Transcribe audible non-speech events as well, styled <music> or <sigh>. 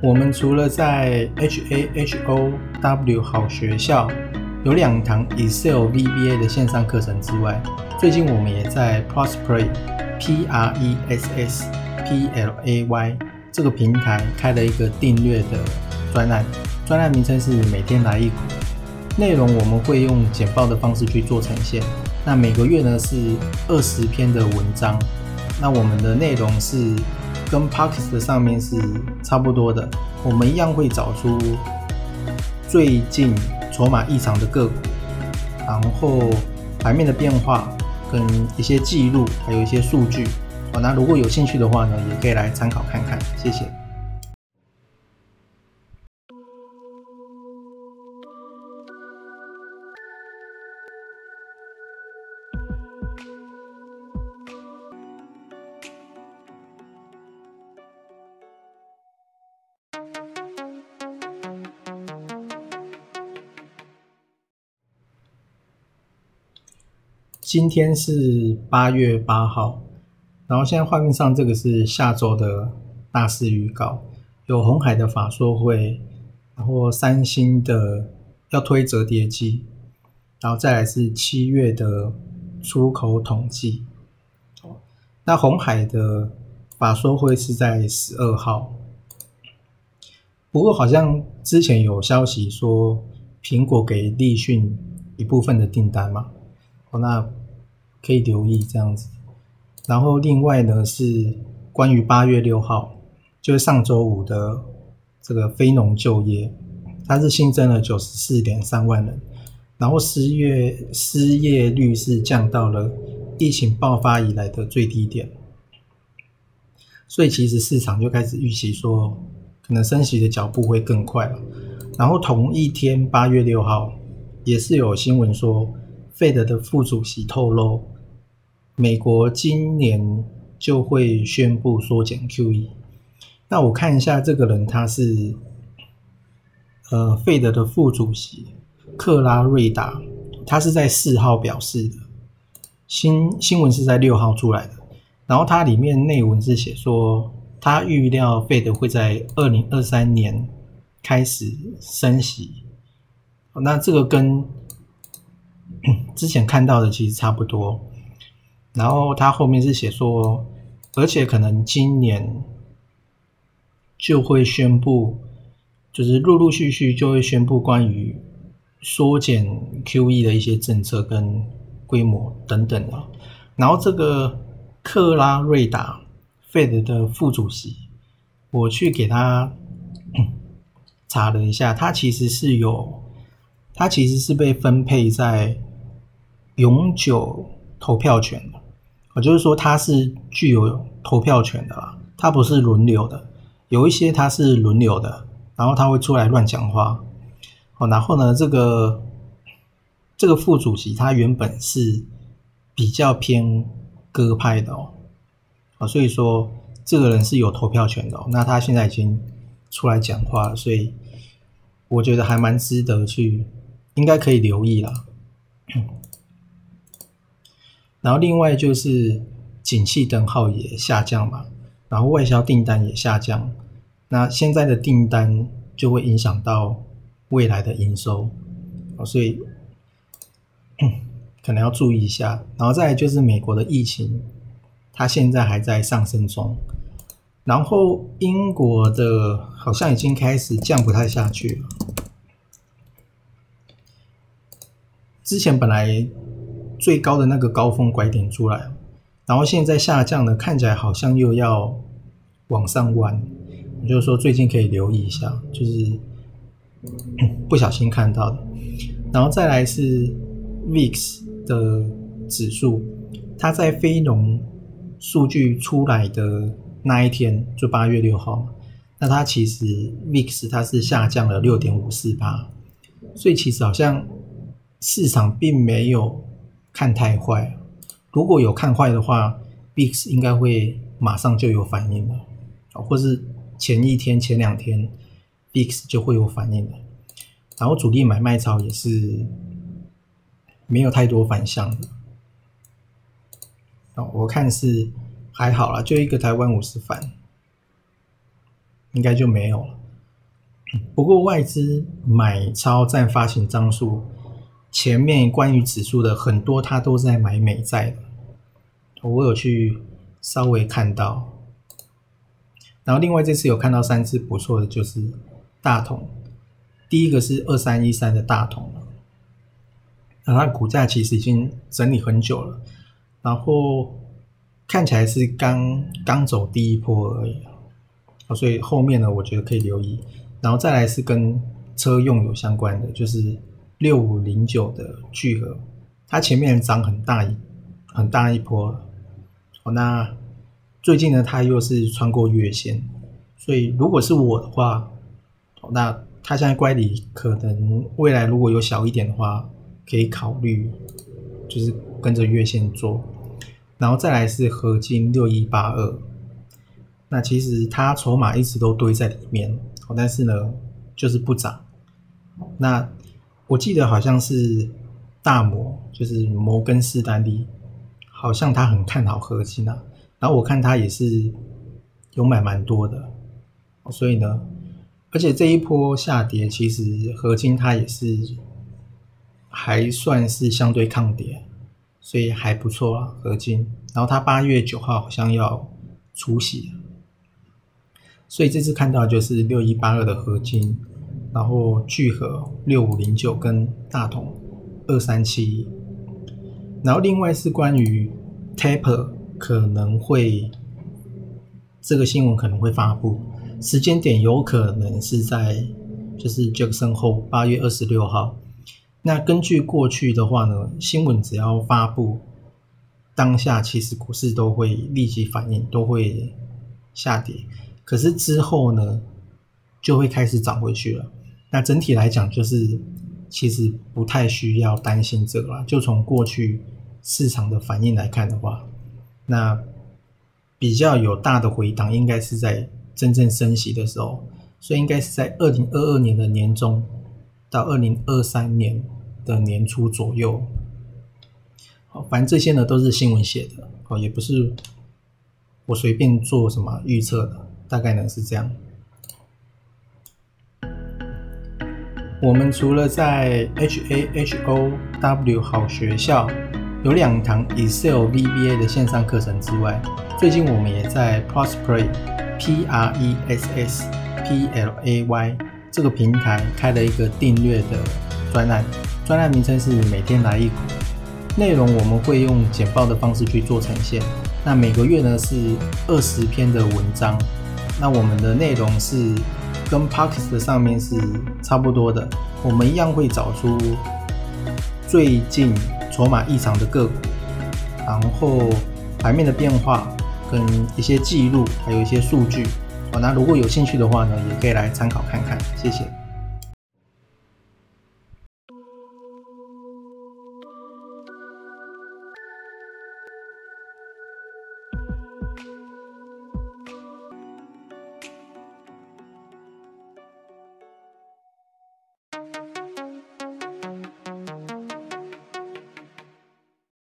我们除了在 H A H O W 好学校有两堂 Excel VBA 的线上课程之外，最近我们也在 Prosplay P R E S S P L A Y 这个平台开了一个订阅的专案，专案名称是每天来一股，内容我们会用简报的方式去做呈现。那每个月呢是二十篇的文章，那我们的内容是。跟 Parkes 的上面是差不多的，我们一样会找出最近筹码异常的个股，然后盘面的变化跟一些记录，还有一些数据。好，那如果有兴趣的话呢，也可以来参考看看。谢谢。今天是八月八号，然后现在画面上这个是下周的大事预告，有红海的法说会，然后三星的要推折叠机，然后再来是七月的出口统计。那红海的法说会是在十二号，不过好像之前有消息说苹果给立讯一部分的订单嘛，哦那。可以留意这样子，然后另外呢是关于八月六号，就是上周五的这个非农就业，它是新增了九十四点三万人，然后失业失业率是降到了疫情爆发以来的最低点，所以其实市场就开始预期说，可能升息的脚步会更快了。然后同一天八月六号也是有新闻说。费德的副主席透露，美国今年就会宣布缩减 QE。那我看一下这个人，他是呃费德的副主席克拉瑞达，他是在四号表示的。新新闻是在六号出来的，然后它里面内文是写说，他预料费德会在二零二三年开始升息。那这个跟之前看到的其实差不多，然后他后面是写说，而且可能今年就会宣布，就是陆陆续续就会宣布关于缩减 QE 的一些政策跟规模等等的。然后这个克拉瑞达 Fed 的副主席，我去给他查了一下，他其实是有，他其实是被分配在。永久投票权的，也就是说，他是具有投票权的啦，它不是轮流的。有一些他是轮流的，然后他会出来乱讲话。哦，然后呢，这个这个副主席他原本是比较偏鸽派的哦，啊，所以说这个人是有投票权的。那他现在已经出来讲话，所以我觉得还蛮值得去，应该可以留意啦。然后另外就是景气灯号也下降嘛，然后外销订单也下降，那现在的订单就会影响到未来的营收，所以可能要注意一下。然后再就是美国的疫情，它现在还在上升中，然后英国的好像已经开始降不太下去了，之前本来。最高的那个高峰拐点出来，然后现在下降的，看起来好像又要往上弯。就是说，最近可以留意一下，就是 <coughs> 不小心看到的。然后再来是 VIX 的指数，它在非农数据出来的那一天，就八月六号，那它其实 VIX 它是下降了六点五四八，所以其实好像市场并没有。看太坏，如果有看坏的话，Bix 应该会马上就有反应了，或是前一天、前两天，Bix 就会有反应了。然后主力买卖潮也是没有太多反向，哦，我看是还好啦，就一个台湾五十反，应该就没有了。不过外资买超占发行张数，前面关于指数的很多，它都在买美债的。我有去稍微看到，然后另外这次有看到三只不错的，就是大同。第一个是二三一三的大同，那它股价其实已经整理很久了，然后看起来是刚刚走第一波而已，所以后面呢，我觉得可以留意。然后再来是跟车用有相关的，就是六五零九的聚合，它前面涨很大一很大一波，哦，那最近呢，它又是穿过月线，所以如果是我的话，哦，那它现在乖离可能未来如果有小一点的话，可以考虑就是跟着月线做，然后再来是合金六一八二，那其实它筹码一直都堆在里面。但是呢，就是不涨。那我记得好像是大摩，就是摩根士丹利，好像他很看好合金啊。然后我看他也是有买蛮多的，所以呢，而且这一波下跌，其实合金它也是还算是相对抗跌，所以还不错啊，合金。然后它八月九号好像要出席。所以这次看到就是六一八二的合金，然后聚合六五零九跟大同二三七，然后另外是关于 Taper 可能会这个新闻可能会发布，时间点有可能是在就是 Jackson 后八月二十六号。那根据过去的话呢，新闻只要发布，当下其实股市都会立即反应，都会下跌。可是之后呢，就会开始涨回去了。那整体来讲，就是其实不太需要担心这个了。就从过去市场的反应来看的话，那比较有大的回档，应该是在真正升息的时候，所以应该是在二零二二年的年中到二零二三年的年初左右。好，反正这些呢都是新闻写的，哦，也不是我随便做什么预测的。大概呢是这样。我们除了在 H A H O W 好学校有两堂 Excel VBA 的线上课程之外，最近我们也在 Prospery P R E S S P L A Y 这个平台开了一个订阅的专案，专案名称是每天来一股，内容我们会用简报的方式去做呈现。那每个月呢是二十篇的文章。那我们的内容是跟 Parkes 的上面是差不多的，我们一样会找出最近筹码异常的个股，然后盘面的变化跟一些记录，还有一些数据。好，那如果有兴趣的话呢，也可以来参考看看，谢谢。